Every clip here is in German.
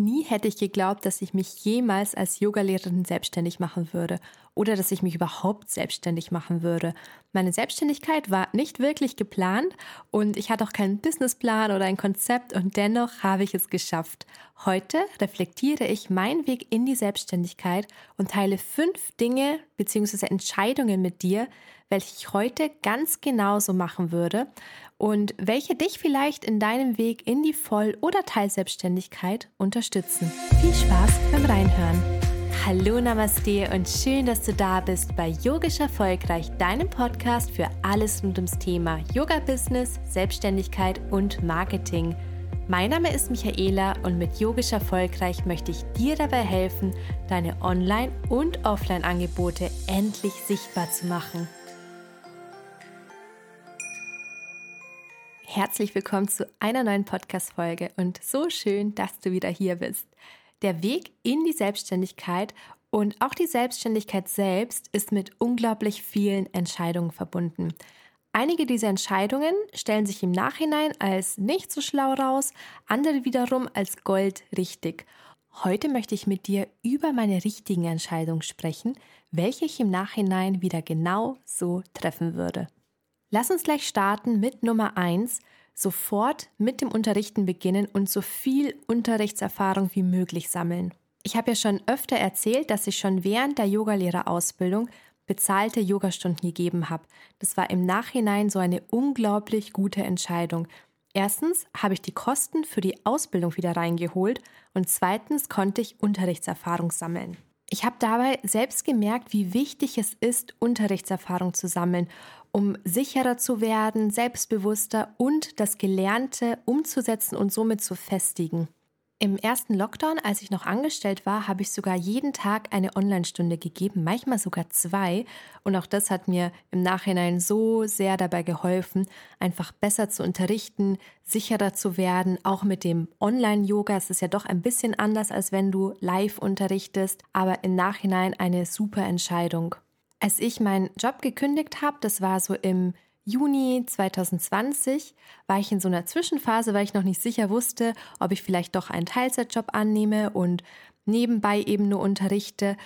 Nie hätte ich geglaubt, dass ich mich jemals als Yogalehrerin selbstständig machen würde oder dass ich mich überhaupt selbstständig machen würde. Meine Selbstständigkeit war nicht wirklich geplant und ich hatte auch keinen Businessplan oder ein Konzept und dennoch habe ich es geschafft. Heute reflektiere ich meinen Weg in die Selbstständigkeit und teile fünf Dinge bzw. Entscheidungen mit dir, welche ich heute ganz genauso machen würde und welche dich vielleicht in deinem Weg in die Voll- oder Teilselbstständigkeit unterstützen. Viel Spaß beim Reinhören. Hallo Namaste und schön, dass du da bist bei Yogisch Erfolgreich, deinem Podcast für alles rund ums Thema Yoga-Business, Selbstständigkeit und Marketing. Mein Name ist Michaela und mit Yogisch Erfolgreich möchte ich dir dabei helfen, deine Online- und Offline-Angebote endlich sichtbar zu machen. Herzlich willkommen zu einer neuen Podcast-Folge und so schön, dass du wieder hier bist. Der Weg in die Selbstständigkeit und auch die Selbstständigkeit selbst ist mit unglaublich vielen Entscheidungen verbunden. Einige dieser Entscheidungen stellen sich im Nachhinein als nicht so schlau raus, andere wiederum als Gold richtig. Heute möchte ich mit dir über meine richtigen Entscheidungen sprechen, welche ich im Nachhinein wieder genau so treffen würde. Lass uns gleich starten mit Nummer 1. Sofort mit dem Unterrichten beginnen und so viel Unterrichtserfahrung wie möglich sammeln. Ich habe ja schon öfter erzählt, dass ich schon während der Yogalehrerausbildung bezahlte Yogastunden gegeben habe. Das war im Nachhinein so eine unglaublich gute Entscheidung. Erstens habe ich die Kosten für die Ausbildung wieder reingeholt und zweitens konnte ich Unterrichtserfahrung sammeln. Ich habe dabei selbst gemerkt, wie wichtig es ist, Unterrichtserfahrung zu sammeln um sicherer zu werden, selbstbewusster und das Gelernte umzusetzen und somit zu festigen. Im ersten Lockdown, als ich noch angestellt war, habe ich sogar jeden Tag eine Online-Stunde gegeben, manchmal sogar zwei. Und auch das hat mir im Nachhinein so sehr dabei geholfen, einfach besser zu unterrichten, sicherer zu werden, auch mit dem Online-Yoga. Es ist ja doch ein bisschen anders, als wenn du live unterrichtest, aber im Nachhinein eine super Entscheidung. Als ich meinen Job gekündigt habe, das war so im Juni 2020, war ich in so einer Zwischenphase, weil ich noch nicht sicher wusste, ob ich vielleicht doch einen Teilzeitjob annehme und nebenbei eben nur unterrichte.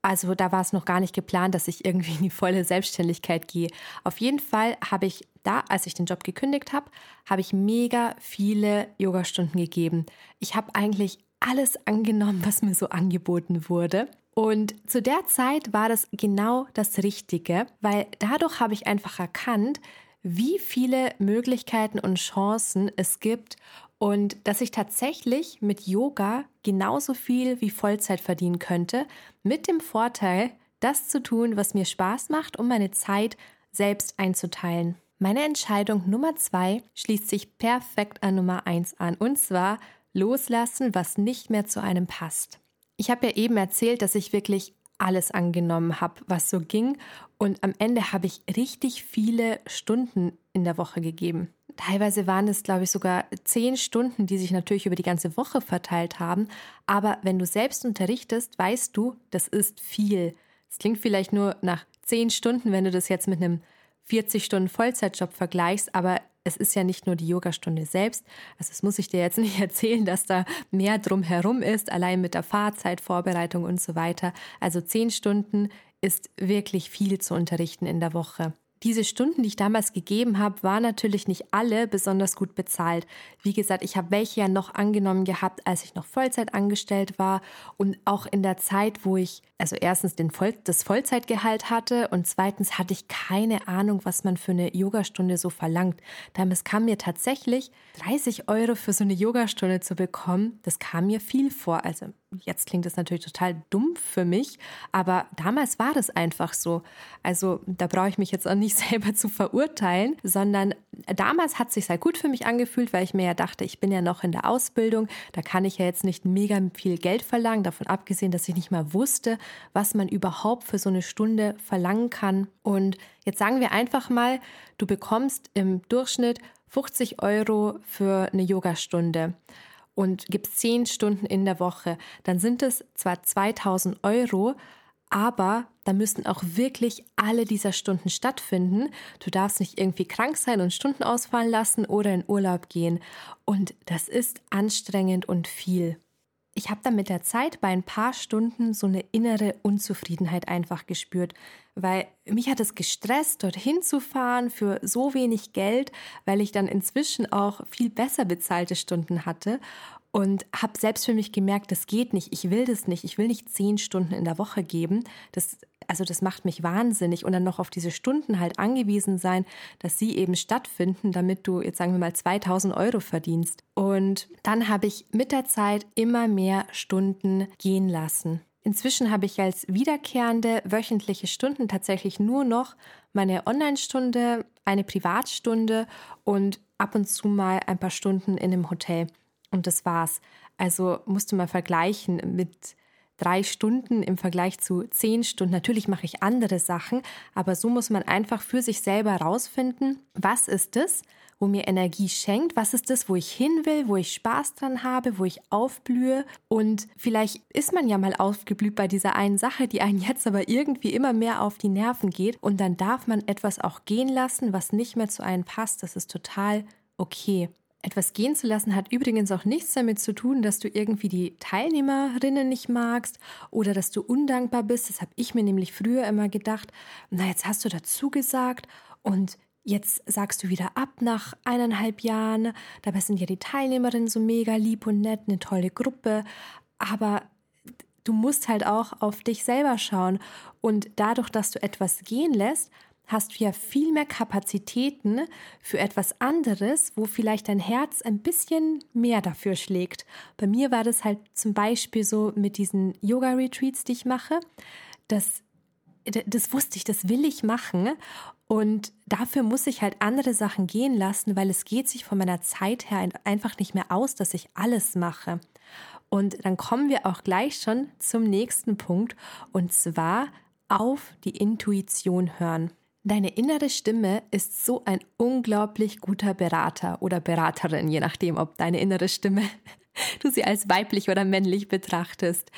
Also da war es noch gar nicht geplant, dass ich irgendwie in die volle Selbstständigkeit gehe. Auf jeden Fall habe ich da, als ich den Job gekündigt habe, habe ich mega viele Yogastunden gegeben. Ich habe eigentlich alles angenommen, was mir so angeboten wurde. Und zu der Zeit war das genau das Richtige, weil dadurch habe ich einfach erkannt, wie viele Möglichkeiten und Chancen es gibt und dass ich tatsächlich mit Yoga genauso viel wie Vollzeit verdienen könnte, mit dem Vorteil, das zu tun, was mir Spaß macht, um meine Zeit selbst einzuteilen. Meine Entscheidung Nummer zwei schließt sich perfekt an Nummer eins an, und zwar loslassen, was nicht mehr zu einem passt. Ich habe ja eben erzählt, dass ich wirklich alles angenommen habe, was so ging. Und am Ende habe ich richtig viele Stunden in der Woche gegeben. Teilweise waren es, glaube ich, sogar zehn Stunden, die sich natürlich über die ganze Woche verteilt haben. Aber wenn du selbst unterrichtest, weißt du, das ist viel. Es klingt vielleicht nur nach zehn Stunden, wenn du das jetzt mit einem 40 Stunden Vollzeitjob vergleichst, aber es ist ja nicht nur die Yogastunde selbst. Also das muss ich dir jetzt nicht erzählen, dass da mehr drumherum ist, allein mit der Fahrzeit, Vorbereitung und so weiter. Also zehn Stunden ist wirklich viel zu unterrichten in der Woche. Diese Stunden, die ich damals gegeben habe, waren natürlich nicht alle besonders gut bezahlt. Wie gesagt, ich habe welche ja noch angenommen gehabt, als ich noch Vollzeit angestellt war und auch in der Zeit, wo ich also erstens den Voll das Vollzeitgehalt hatte und zweitens hatte ich keine Ahnung, was man für eine Yogastunde so verlangt. Damals kam mir tatsächlich 30 Euro für so eine Yogastunde zu bekommen. Das kam mir viel vor. Also jetzt klingt das natürlich total dumm für mich, aber damals war das einfach so. Also da brauche ich mich jetzt auch nicht selber zu verurteilen, sondern damals hat es sich sehr gut für mich angefühlt, weil ich mir ja dachte, ich bin ja noch in der Ausbildung, da kann ich ja jetzt nicht mega viel Geld verlangen, davon abgesehen, dass ich nicht mal wusste, was man überhaupt für so eine Stunde verlangen kann. Und jetzt sagen wir einfach mal, du bekommst im Durchschnitt 50 Euro für eine Yogastunde und gibst 10 Stunden in der Woche. Dann sind es zwar 2000 Euro, aber da müssten auch wirklich alle dieser Stunden stattfinden. Du darfst nicht irgendwie krank sein und Stunden ausfallen lassen oder in Urlaub gehen. Und das ist anstrengend und viel. Ich habe dann mit der Zeit bei ein paar Stunden so eine innere Unzufriedenheit einfach gespürt, weil mich hat es gestresst, dorthin zu fahren für so wenig Geld, weil ich dann inzwischen auch viel besser bezahlte Stunden hatte und habe selbst für mich gemerkt, das geht nicht, ich will das nicht, ich will nicht zehn Stunden in der Woche geben. Das, also das macht mich wahnsinnig und dann noch auf diese Stunden halt angewiesen sein, dass sie eben stattfinden, damit du jetzt sagen wir mal 2000 Euro verdienst. Und dann habe ich mit der Zeit immer mehr Stunden gehen lassen. Inzwischen habe ich als wiederkehrende wöchentliche Stunden tatsächlich nur noch meine Online-Stunde, eine Privatstunde und ab und zu mal ein paar Stunden in einem Hotel. Und das war's. Also musst du mal vergleichen mit drei Stunden im Vergleich zu zehn Stunden. Natürlich mache ich andere Sachen, aber so muss man einfach für sich selber herausfinden, was ist es, wo mir Energie schenkt, was ist es, wo ich hin will, wo ich Spaß dran habe, wo ich aufblühe. Und vielleicht ist man ja mal aufgeblüht bei dieser einen Sache, die einen jetzt aber irgendwie immer mehr auf die Nerven geht. Und dann darf man etwas auch gehen lassen, was nicht mehr zu einem passt. Das ist total okay. Etwas gehen zu lassen hat übrigens auch nichts damit zu tun, dass du irgendwie die Teilnehmerinnen nicht magst oder dass du undankbar bist. Das habe ich mir nämlich früher immer gedacht. Na, jetzt hast du dazu gesagt und jetzt sagst du wieder ab nach eineinhalb Jahren. Dabei sind ja die Teilnehmerinnen so mega lieb und nett, eine tolle Gruppe. Aber du musst halt auch auf dich selber schauen. Und dadurch, dass du etwas gehen lässt, hast du ja viel mehr Kapazitäten für etwas anderes, wo vielleicht dein Herz ein bisschen mehr dafür schlägt. Bei mir war das halt zum Beispiel so mit diesen Yoga-Retreats, die ich mache. Das, das wusste ich, das will ich machen. Und dafür muss ich halt andere Sachen gehen lassen, weil es geht sich von meiner Zeit her einfach nicht mehr aus, dass ich alles mache. Und dann kommen wir auch gleich schon zum nächsten Punkt, und zwar auf die Intuition hören. Deine innere Stimme ist so ein unglaublich guter Berater oder Beraterin, je nachdem, ob deine innere Stimme du sie als weiblich oder männlich betrachtest.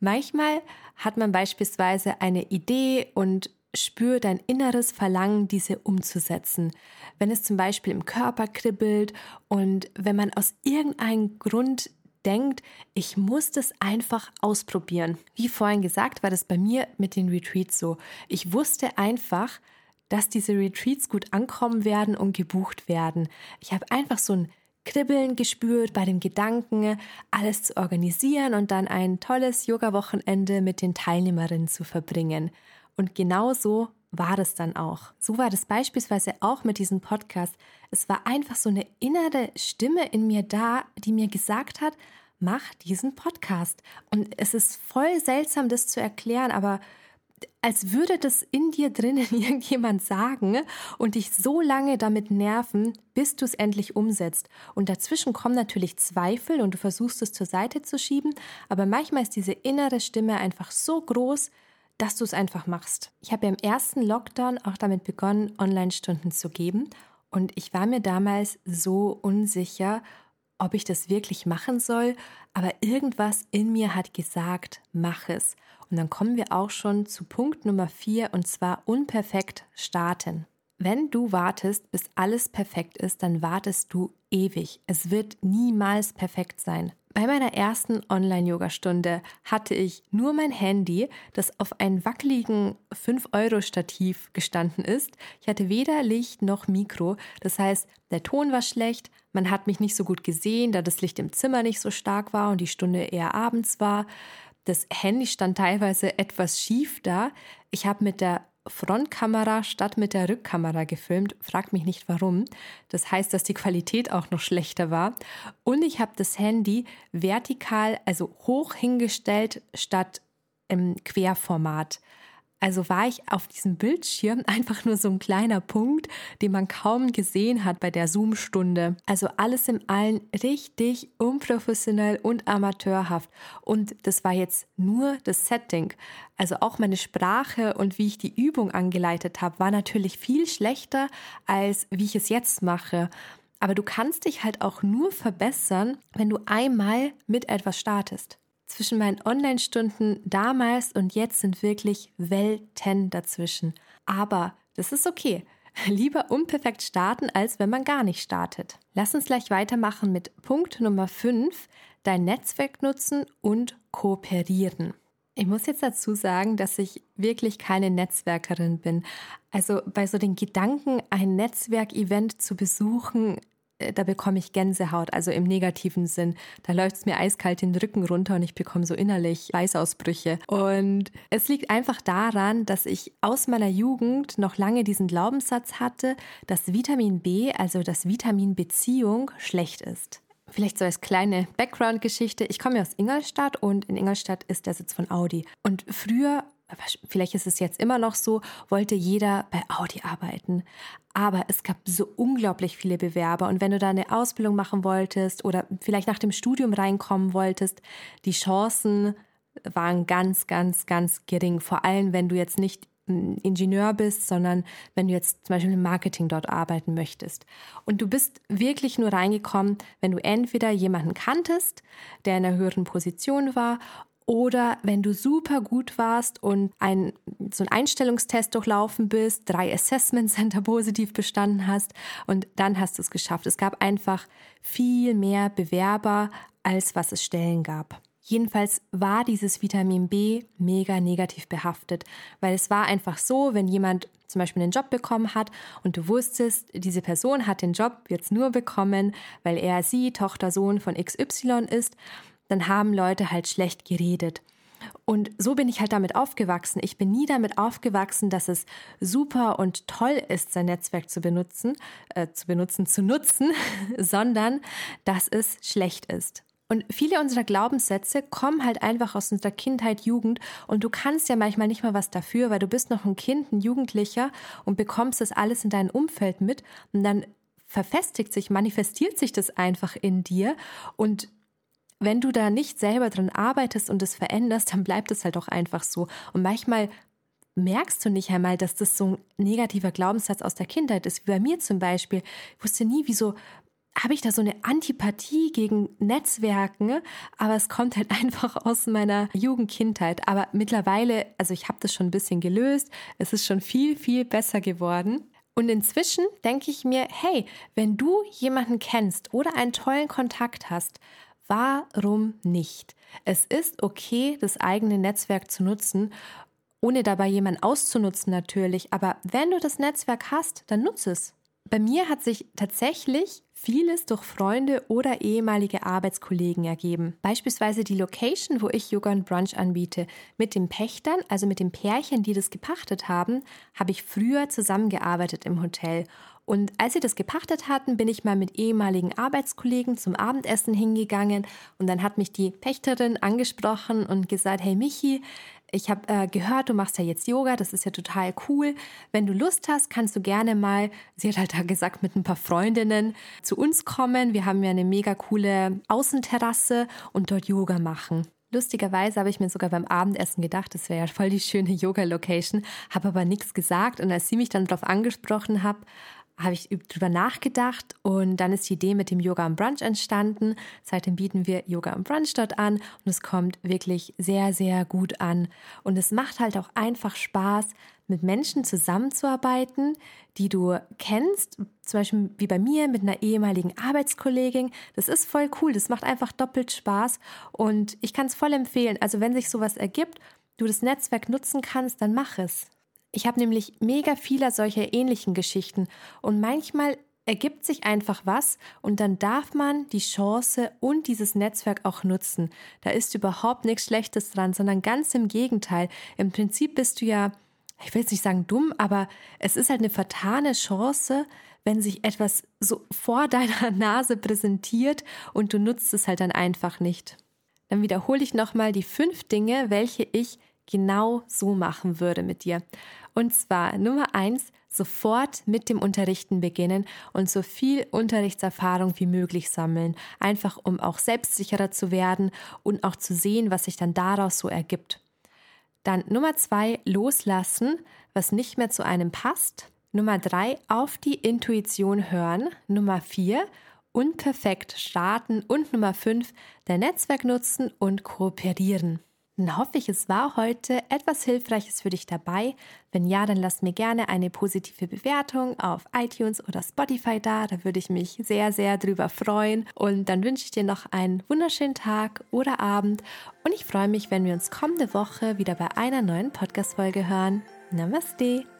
Manchmal hat man beispielsweise eine Idee und spürt dein inneres Verlangen, diese umzusetzen. Wenn es zum Beispiel im Körper kribbelt und wenn man aus irgendeinem Grund denkt, ich muss das einfach ausprobieren. Wie vorhin gesagt, war das bei mir mit den Retreats so. Ich wusste einfach, dass diese Retreats gut ankommen werden und gebucht werden. Ich habe einfach so ein Kribbeln gespürt bei dem Gedanken, alles zu organisieren und dann ein tolles Yoga-Wochenende mit den Teilnehmerinnen zu verbringen. Und genau so war es dann auch. So war das beispielsweise auch mit diesem Podcast. Es war einfach so eine innere Stimme in mir da, die mir gesagt hat, mach diesen Podcast. Und es ist voll seltsam, das zu erklären, aber als würde das in dir drinnen irgendjemand sagen und dich so lange damit nerven, bis du es endlich umsetzt. Und dazwischen kommen natürlich Zweifel und du versuchst es zur Seite zu schieben, aber manchmal ist diese innere Stimme einfach so groß, dass du es einfach machst. Ich habe im ersten Lockdown auch damit begonnen, Online-Stunden zu geben und ich war mir damals so unsicher, ob ich das wirklich machen soll, aber irgendwas in mir hat gesagt, mach es. Und dann kommen wir auch schon zu Punkt Nummer vier und zwar unperfekt starten. Wenn du wartest, bis alles perfekt ist, dann wartest du ewig. Es wird niemals perfekt sein. Bei meiner ersten Online-Yoga-Stunde hatte ich nur mein Handy, das auf einem wackeligen 5-Euro-Stativ gestanden ist. Ich hatte weder Licht noch Mikro. Das heißt, der Ton war schlecht, man hat mich nicht so gut gesehen, da das Licht im Zimmer nicht so stark war und die Stunde eher abends war. Das Handy stand teilweise etwas schief da. Ich habe mit der Frontkamera statt mit der Rückkamera gefilmt. Frag mich nicht warum. Das heißt, dass die Qualität auch noch schlechter war. Und ich habe das Handy vertikal, also hoch hingestellt, statt im Querformat. Also war ich auf diesem Bildschirm einfach nur so ein kleiner Punkt, den man kaum gesehen hat bei der Zoom-Stunde. Also alles im Allen richtig unprofessionell und amateurhaft. Und das war jetzt nur das Setting. Also auch meine Sprache und wie ich die Übung angeleitet habe, war natürlich viel schlechter, als wie ich es jetzt mache. Aber du kannst dich halt auch nur verbessern, wenn du einmal mit etwas startest. Zwischen meinen Online-Stunden damals und jetzt sind wirklich Welten dazwischen. Aber das ist okay. Lieber unperfekt starten, als wenn man gar nicht startet. Lass uns gleich weitermachen mit Punkt Nummer 5. dein Netzwerk nutzen und kooperieren. Ich muss jetzt dazu sagen, dass ich wirklich keine Netzwerkerin bin. Also bei so den Gedanken, ein Netzwerkevent zu besuchen, da bekomme ich Gänsehaut, also im negativen Sinn. Da läuft es mir eiskalt den Rücken runter und ich bekomme so innerlich Weißausbrüche. Und es liegt einfach daran, dass ich aus meiner Jugend noch lange diesen Glaubenssatz hatte, dass Vitamin B, also das Vitamin Beziehung, schlecht ist. Vielleicht so als kleine Background-Geschichte. Ich komme aus Ingolstadt und in Ingolstadt ist der Sitz von Audi. Und früher vielleicht ist es jetzt immer noch so, wollte jeder bei Audi arbeiten. Aber es gab so unglaublich viele Bewerber. Und wenn du da eine Ausbildung machen wolltest oder vielleicht nach dem Studium reinkommen wolltest, die Chancen waren ganz, ganz, ganz gering. Vor allem, wenn du jetzt nicht Ingenieur bist, sondern wenn du jetzt zum Beispiel im Marketing dort arbeiten möchtest. Und du bist wirklich nur reingekommen, wenn du entweder jemanden kanntest, der in einer höheren Position war, oder wenn du super gut warst und ein, so einen Einstellungstest durchlaufen bist, drei Assessment Center positiv bestanden hast und dann hast du es geschafft. Es gab einfach viel mehr Bewerber, als was es Stellen gab. Jedenfalls war dieses Vitamin B mega negativ behaftet, weil es war einfach so, wenn jemand zum Beispiel einen Job bekommen hat und du wusstest, diese Person hat den Job jetzt nur bekommen, weil er sie Tochter, Sohn von XY ist, dann haben Leute halt schlecht geredet. Und so bin ich halt damit aufgewachsen. Ich bin nie damit aufgewachsen, dass es super und toll ist, sein Netzwerk zu benutzen, äh, zu benutzen, zu nutzen, sondern dass es schlecht ist. Und viele unserer Glaubenssätze kommen halt einfach aus unserer Kindheit, Jugend und du kannst ja manchmal nicht mal was dafür, weil du bist noch ein Kind, ein Jugendlicher und bekommst das alles in deinem Umfeld mit und dann verfestigt sich, manifestiert sich das einfach in dir und wenn du da nicht selber dran arbeitest und es veränderst, dann bleibt es halt auch einfach so. Und manchmal merkst du nicht einmal, dass das so ein negativer Glaubenssatz aus der Kindheit ist. Wie bei mir zum Beispiel. Ich wusste nie, wieso habe ich da so eine Antipathie gegen Netzwerken, aber es kommt halt einfach aus meiner Jugendkindheit. Aber mittlerweile, also ich habe das schon ein bisschen gelöst, es ist schon viel, viel besser geworden. Und inzwischen denke ich mir, hey, wenn du jemanden kennst oder einen tollen Kontakt hast, Warum nicht? Es ist okay, das eigene Netzwerk zu nutzen, ohne dabei jemanden auszunutzen natürlich, aber wenn du das Netzwerk hast, dann nutze es. Bei mir hat sich tatsächlich vieles durch Freunde oder ehemalige Arbeitskollegen ergeben. Beispielsweise die Location, wo ich Yoga und Brunch anbiete. Mit den Pächtern, also mit den Pärchen, die das gepachtet haben, habe ich früher zusammengearbeitet im Hotel. Und als sie das gepachtet hatten, bin ich mal mit ehemaligen Arbeitskollegen zum Abendessen hingegangen und dann hat mich die Pächterin angesprochen und gesagt, hey Michi, ich habe äh, gehört, du machst ja jetzt Yoga, das ist ja total cool. Wenn du Lust hast, kannst du gerne mal, sie hat halt da gesagt, mit ein paar Freundinnen zu uns kommen. Wir haben ja eine mega coole Außenterrasse und dort Yoga machen. Lustigerweise habe ich mir sogar beim Abendessen gedacht, das wäre ja voll die schöne Yoga-Location, habe aber nichts gesagt. Und als sie mich dann darauf angesprochen hat, habe ich drüber nachgedacht und dann ist die Idee mit dem Yoga am Brunch entstanden. Seitdem bieten wir Yoga am Brunch dort an und es kommt wirklich sehr, sehr gut an. Und es macht halt auch einfach Spaß, mit Menschen zusammenzuarbeiten, die du kennst, zum Beispiel wie bei mir mit einer ehemaligen Arbeitskollegin. Das ist voll cool, das macht einfach doppelt Spaß und ich kann es voll empfehlen. Also wenn sich sowas ergibt, du das Netzwerk nutzen kannst, dann mach es. Ich habe nämlich mega viele solcher ähnlichen Geschichten und manchmal ergibt sich einfach was und dann darf man die Chance und dieses Netzwerk auch nutzen. Da ist überhaupt nichts Schlechtes dran, sondern ganz im Gegenteil. Im Prinzip bist du ja, ich will jetzt nicht sagen dumm, aber es ist halt eine vertane Chance, wenn sich etwas so vor deiner Nase präsentiert und du nutzt es halt dann einfach nicht. Dann wiederhole ich nochmal die fünf Dinge, welche ich genau so machen würde mit dir. Und zwar Nummer eins, sofort mit dem Unterrichten beginnen und so viel Unterrichtserfahrung wie möglich sammeln, einfach um auch selbstsicherer zu werden und auch zu sehen, was sich dann daraus so ergibt. Dann Nummer zwei, loslassen, was nicht mehr zu einem passt. Nummer drei, auf die Intuition hören. Nummer vier, unperfekt starten. Und Nummer fünf, dein Netzwerk nutzen und kooperieren. Dann hoffe ich, es war heute etwas Hilfreiches für dich dabei. Wenn ja, dann lass mir gerne eine positive Bewertung auf iTunes oder Spotify da. Da würde ich mich sehr, sehr drüber freuen. Und dann wünsche ich dir noch einen wunderschönen Tag oder Abend. Und ich freue mich, wenn wir uns kommende Woche wieder bei einer neuen Podcast-Folge hören. Namaste!